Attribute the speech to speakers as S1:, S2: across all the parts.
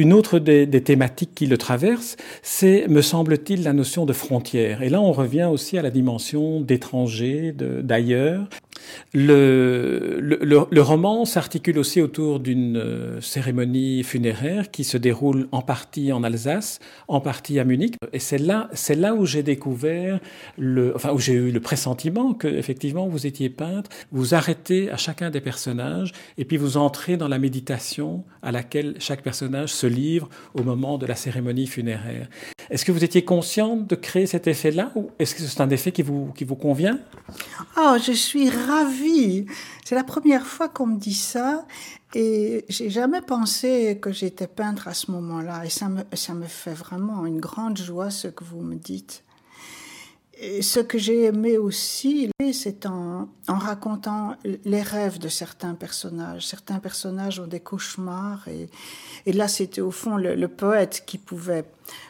S1: une autre des, thématiques qui le traversent, c'est, me semble-t-il, la notion de frontière. Et là, on revient aussi à la dimension d'étranger, d'ailleurs. Le, roman s'articule aussi autour d'une euh, cérémonie funéraire qui se déroule en partie en Alsace, en partie à Munich. Et c'est là, c'est là où j'ai découvert le, enfin, où j'ai eu le pressentiment que, effectivement, vous étiez peintre. Vous arrêtez à chacun des personnages et puis vous entrez dans la méditation à laquelle chaque personnage se livre au moment de la cérémonie funéraire. Est-ce que vous étiez consciente de créer cet effet-là ou est-ce que c'est un effet qui vous, qui vous convient?
S2: Oh, je suis ravie. C'est la première fois qu'on me dit ça et j'ai jamais pensé que j'étais peintre à ce moment-là et ça me, ça me fait vraiment une grande joie ce que vous me dites. Et ce que j'ai aimé aussi, c'est en, en, racontant les rêves de certains personnages. Certains personnages ont des cauchemars et, là c'était au fond le, poète qui pouvait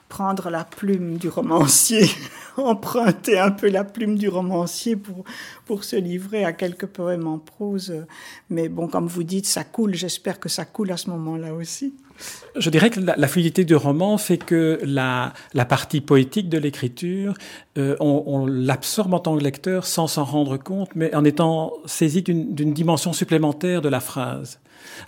S2: prendre la plume du romancier, emprunter un peu la plume du romancier pour, pour se livrer à quelques poèmes en prose. Mais bon, comme vous dites, ça coule, j'espère que ça coule à ce moment-là aussi.
S1: Je dirais que la, fluidité du roman fait que la, partie poétique de l'écriture, euh, on, l'absorbe en tant que lecteur sans s'en rendre compte, mais en étant saisi d'une dimension supplémentaire de la phrase.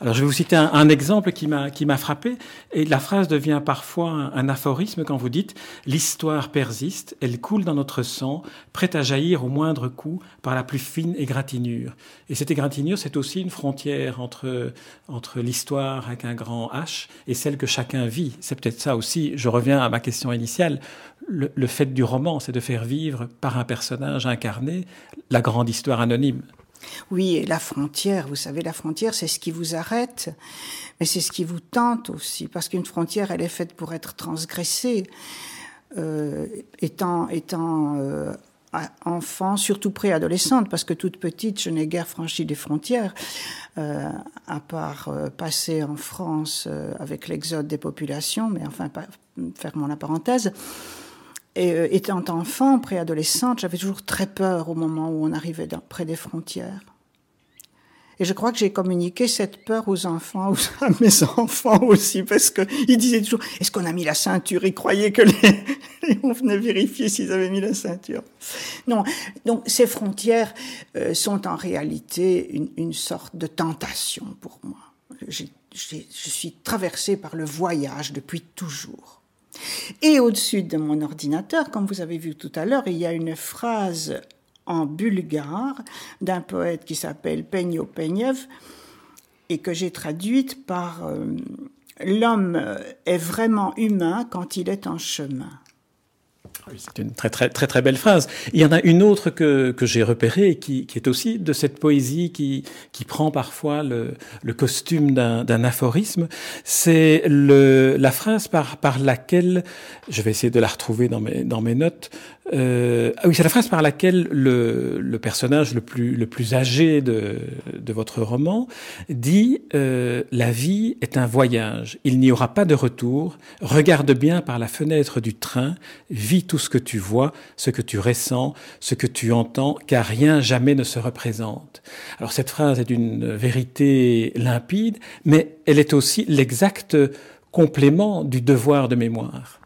S1: Alors, je vais vous citer un, exemple qui m'a frappé. Et la phrase devient parfois un, un aphorisme quand vous dites l'histoire persiste, elle coule dans notre sang, prête à jaillir au moindre coup par la plus fine égratignure. Et cette égratignure, c'est aussi une frontière entre entre l'histoire avec un grand H et celle que chacun vit. C'est peut-être ça aussi. Je reviens à ma question initiale. Le, fait du roman, c'est de faire vivre par un personnage incarné la grande histoire anonyme.
S2: Oui, et la frontière, vous savez, la frontière, c'est ce qui vous arrête, mais c'est ce qui vous tente aussi, parce qu'une frontière, elle est faite pour être transgressée. Euh, étant étant euh, enfant, surtout préadolescente, parce que toute petite, je n'ai guère franchi des frontières, euh, à part euh, passer en France euh, avec l'exode des populations, mais enfin, pas, fermons la parenthèse. Et étant enfant, préadolescente, j'avais toujours très peur au moment où on arrivait près des frontières. Et je crois que j'ai communiqué cette peur aux enfants, à mes enfants aussi, parce qu'ils disaient toujours, est-ce qu'on a mis la ceinture? Ils croyaient que les, on venait vérifier s'ils avaient mis la ceinture. Non, donc ces frontières euh, sont en réalité une, sorte de tentation pour moi. Je suis traversée par le voyage depuis toujours. Et au-dessus de mon ordinateur, comme vous avez vu tout à l'heure, il y a une phrase en bulgare d'un poète qui s'appelle Peño Peñev et que j'ai traduite par euh, L'homme est vraiment humain quand il est en chemin.
S1: C'est une très très très très belle phrase. Il y en a une autre que, que j'ai repérée qui, qui est aussi de cette poésie qui, qui prend parfois le, le costume d'un aphorisme. C'est la phrase par, par laquelle, je vais essayer de la retrouver dans mes, dans mes notes, euh, ah oui, c'est la phrase par laquelle le, le, personnage le plus, le plus âgé de, de votre roman dit euh, La vie est un voyage, il n'y aura pas de retour. Regarde bien par la fenêtre du train, vis tout ce que tu vois, ce que tu ressens, ce que tu entends, car rien jamais ne se représente. Alors cette phrase est d'une vérité limpide, mais elle est aussi l'exact complément du devoir de mémoire.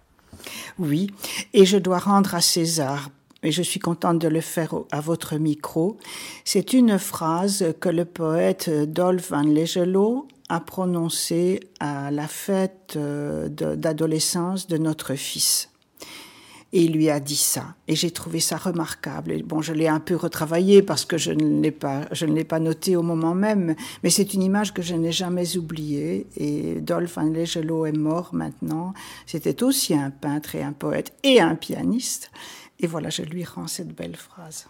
S2: Oui, et je dois rendre à César, et je suis contente de le faire à votre micro. C'est une phrase que le poète Dolph Van Legelo a prononcée à la fête euh, d'adolescence de notre fils et il lui a dit ça. Et j'ai trouvé ça remarquable. Et bon, je l'ai un peu retravaillé parce que je ne l'ai pas, je ne l'ai pas noté au moment même, mais c'est une image que je n'ai jamais oubliée. Et Dolph Angelo est mort maintenant. C'était aussi un peintre et un poète et un pianiste. Et voilà, je lui rends cette belle phrase.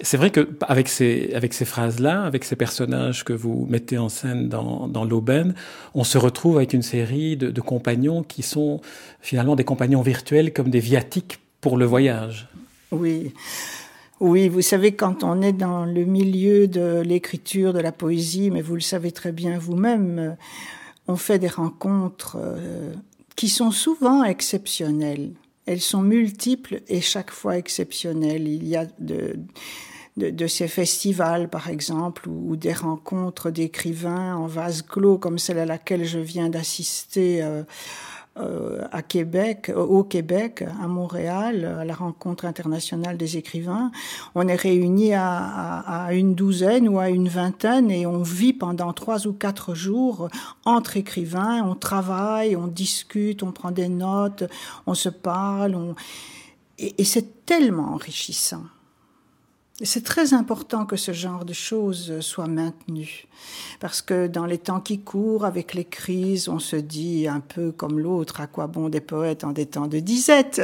S1: C'est vrai que avec ces avec ces phrases-là, avec ces personnages que vous mettez en scène dans, l'aubaine, on se retrouve avec une série de, de compagnons qui sont finalement des compagnons virtuels comme des viatiques pour le voyage.
S2: Oui. Oui, vous savez, quand on est dans le milieu de l'écriture, de la poésie, mais vous le savez très bien vous-même, on fait des rencontres euh, qui sont souvent exceptionnelles. Elles sont multiples et chaque fois exceptionnelles. Il y a de, ces festivals, par exemple, ou, des rencontres d'écrivains en vase clos, comme celle à laquelle je viens d'assister euh, à Québec, au Québec, à Montréal, à la rencontre internationale des écrivains. On est réunis à, une douzaine ou à une vingtaine et on vit pendant trois ou quatre jours entre écrivains. On travaille, on discute, on prend des notes, on se parle. et c'est tellement enrichissant. C'est très important que ce genre de choses soit maintenu, parce que dans les temps qui courent, avec les crises, on se dit un peu comme l'autre, à quoi bon des poètes en des temps de disette?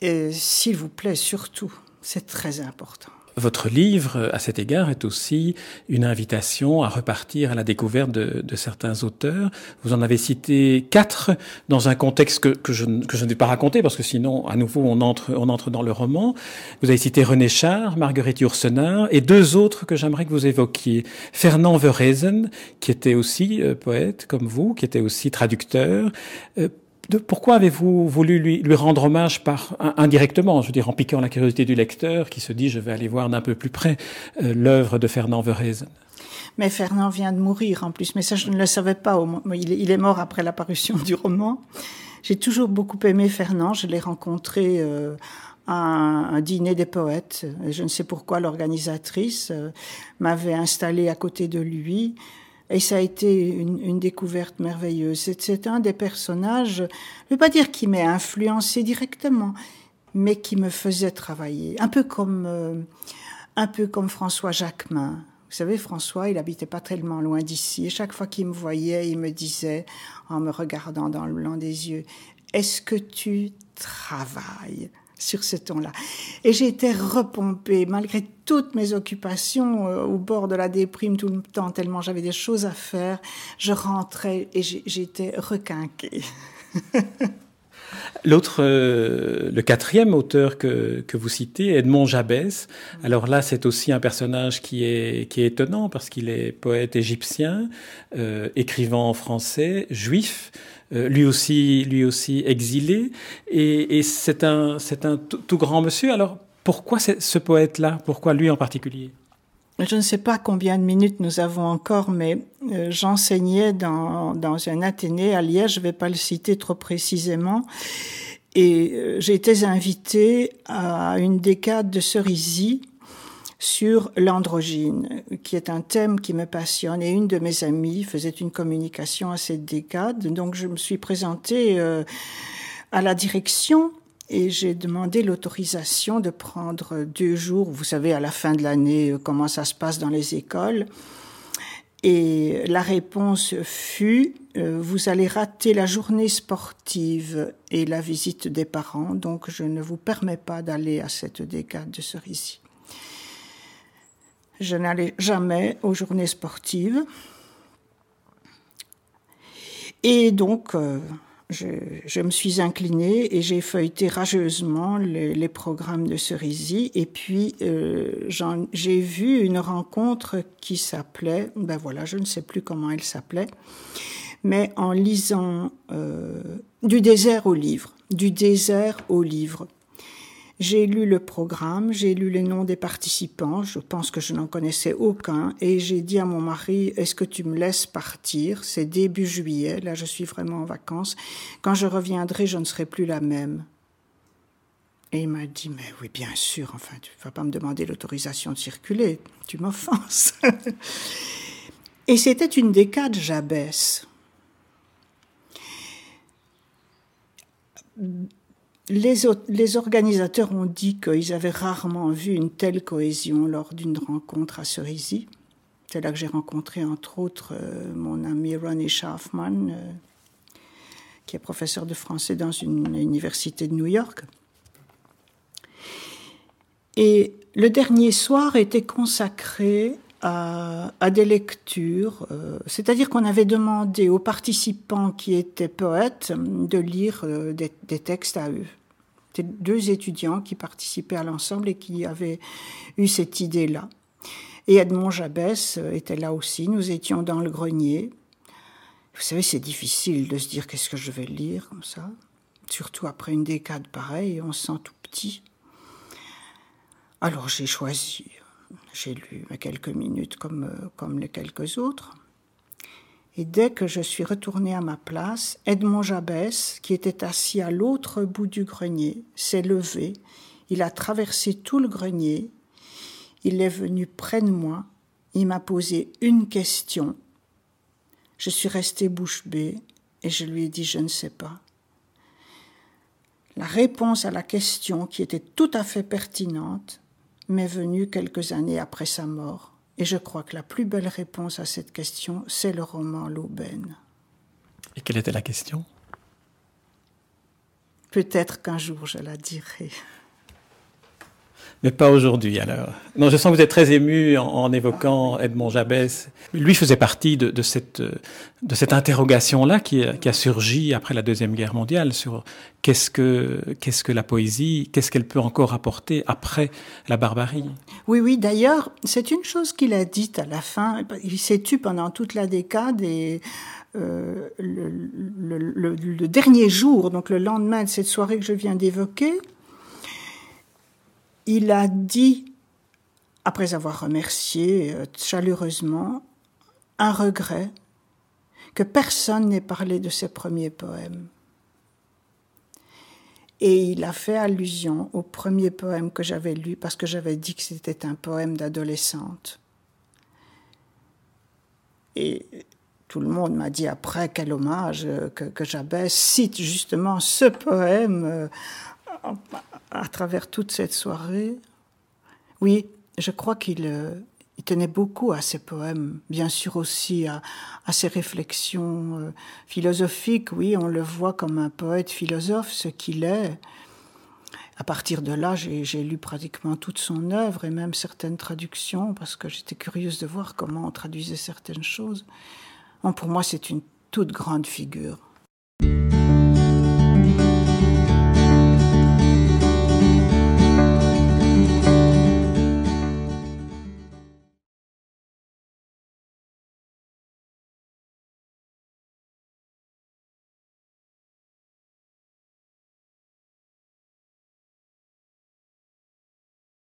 S2: S'il vous plaît, surtout, c'est très important.
S1: Votre livre, à cet égard, est aussi une invitation à repartir à la découverte de, de certains auteurs. Vous en avez cité quatre dans un contexte que, que je, que je ne vais pas raconter parce que sinon, à nouveau, on entre, on entre dans le roman. Vous avez cité René Char, Marguerite Yourcenar et deux autres que j'aimerais que vous évoquiez. Fernand Verhezen, qui était aussi euh, poète comme vous, qui était aussi traducteur. Euh, pourquoi avez-vous voulu lui, lui, rendre hommage par indirectement, je veux dire en piquant la curiosité du lecteur qui se dit je vais aller voir d'un peu plus près euh, l'œuvre de Fernand Verhezen
S2: mais Fernand vient de mourir en plus, mais ça je ne le savais pas. Il est mort après l'apparition du roman. J'ai toujours beaucoup aimé Fernand. Je l'ai rencontré euh, à un, dîner des poètes. Je ne sais pourquoi l'organisatrice euh, m'avait installé à côté de lui. Et ça a été une, découverte merveilleuse. C'est un des personnages, je ne veux pas dire qui m'a influencé directement, mais qui me faisait travailler. Un peu comme, euh, un peu comme François Jacquemin. Vous savez, François, il habitait pas tellement loin d'ici. Et chaque fois qu'il me voyait, il me disait, en me regardant dans le blanc des yeux, est-ce que tu travailles? Sur ce ton-là. Et j'ai été repompée, malgré toutes mes occupations euh, au bord de la déprime tout le temps, tellement j'avais des choses à faire. Je rentrais et j'étais requinquée.
S1: L'autre, euh, le quatrième auteur que, que vous citez, Edmond Jabès. Alors là, c'est aussi un personnage qui est, qui est étonnant parce qu'il est poète égyptien, euh, écrivain en français, juif. Euh, lui aussi, lui aussi exilé, et, et c'est un, c'est un tout grand monsieur. Alors pourquoi ce poète-là? Pourquoi lui en particulier?
S2: Je ne sais pas combien de minutes nous avons encore, mais euh, j'enseignais dans, dans un Athénée à Liège, je ne vais pas le citer trop précisément, et euh, été invitée à une décade de Cerisy sur l'androgyne, qui est un thème qui me passionne. Et une de mes amies faisait une communication à cette décade. Donc je me suis présentée euh, à la direction et j'ai demandé l'autorisation de prendre deux jours. Vous savez, à la fin de l'année, euh, comment ça se passe dans les écoles. Et la réponse fut, euh, vous allez rater la journée sportive et la visite des parents, donc je ne vous permets pas d'aller à cette décade de Cerisy. Je n'allais jamais aux journées sportives. Et donc, euh, je, me suis inclinée et j'ai feuilleté rageusement les, programmes de Cerisy. Et puis, euh, j'ai vu une rencontre qui s'appelait, ben voilà, je ne sais plus comment elle s'appelait, mais en lisant euh, Du désert au livre, du désert au livre. J'ai lu le programme, j'ai lu les noms des participants, je pense que je n'en connaissais aucun, et j'ai dit à mon mari, est-ce que tu me laisses partir? C'est début juillet, là je suis vraiment en vacances, quand je reviendrai, je ne serai plus la même. Et il m'a dit, mais oui, bien sûr, enfin, tu ne vas pas me demander l'autorisation de circuler, tu m'offenses. et c'était une décade Jabès les, organisateurs ont dit qu'ils avaient rarement vu une telle cohésion lors d'une rencontre à Cerisy. C'est là que j'ai rencontré entre autres euh, mon ami Ronnie Schaffman, euh, qui est professeur de français dans une université de New York. Et le dernier soir était consacré à, des lectures, euh, c'est-à-dire qu'on avait demandé aux participants qui étaient poètes de lire des, textes à eux deux étudiants qui participaient à l'ensemble et qui avaient eu cette idée-là. Et Edmond Jabès euh, était là aussi. Nous étions dans le grenier. Vous savez, c'est difficile de se dire qu'est-ce que je vais lire comme ça. Surtout après une décade pareille, on se sent tout petit. Alors j'ai choisi, j'ai lu quelques minutes comme, comme les quelques autres. Et dès que je suis retournée à ma place, Edmond Jabès, qui était assis à l'autre bout du grenier, s'est levé. Il a traversé tout le grenier. Il est venu près de moi. Il m'a posé une question. Je suis restée bouche bée et je lui ai dit je ne sais pas. La réponse à la question, qui était tout à fait pertinente, m'est venue quelques années après sa mort. Et je crois que la plus belle réponse à cette question, c'est le roman L'Aubaine.
S1: Et quelle était la question?
S2: Peut-être qu'un jour je la dirai.
S1: Mais pas aujourd'hui, alors. Non, je sens que vous êtes très ému en, évoquant Edmond Jabès. Lui faisait partie de, cette, interrogation-là qui, a surgi après la Deuxième Guerre mondiale sur qu'est-ce que, la poésie, qu'est-ce qu'elle peut encore apporter après la barbarie.
S2: Oui, oui, d'ailleurs, c'est une chose qu'il a dite à la fin. Il s'est tu pendant toute la décade et euh, le dernier jour, donc le lendemain de cette soirée que je viens d'évoquer, il a dit, après avoir remercié euh, chaleureusement, un regret que personne n'ait parlé de ses premiers poèmes. Et il a fait allusion au premier poème que j'avais lu parce que j'avais dit que c'était un poème d'adolescente. Et tout le monde m'a dit après quel hommage euh, que, que cite justement ce poème euh, à travers toute cette soirée. Oui, je crois qu'il euh, tenait beaucoup à ses poèmes, bien sûr aussi à, ses réflexions euh, philosophiques. Oui, on le voit comme un poète philosophe, ce qu'il est. À partir de là, j'ai lu pratiquement toute son œuvre et même certaines traductions parce que j'étais curieuse de voir comment on traduisait certaines choses. pour moi, c'est une toute grande figure.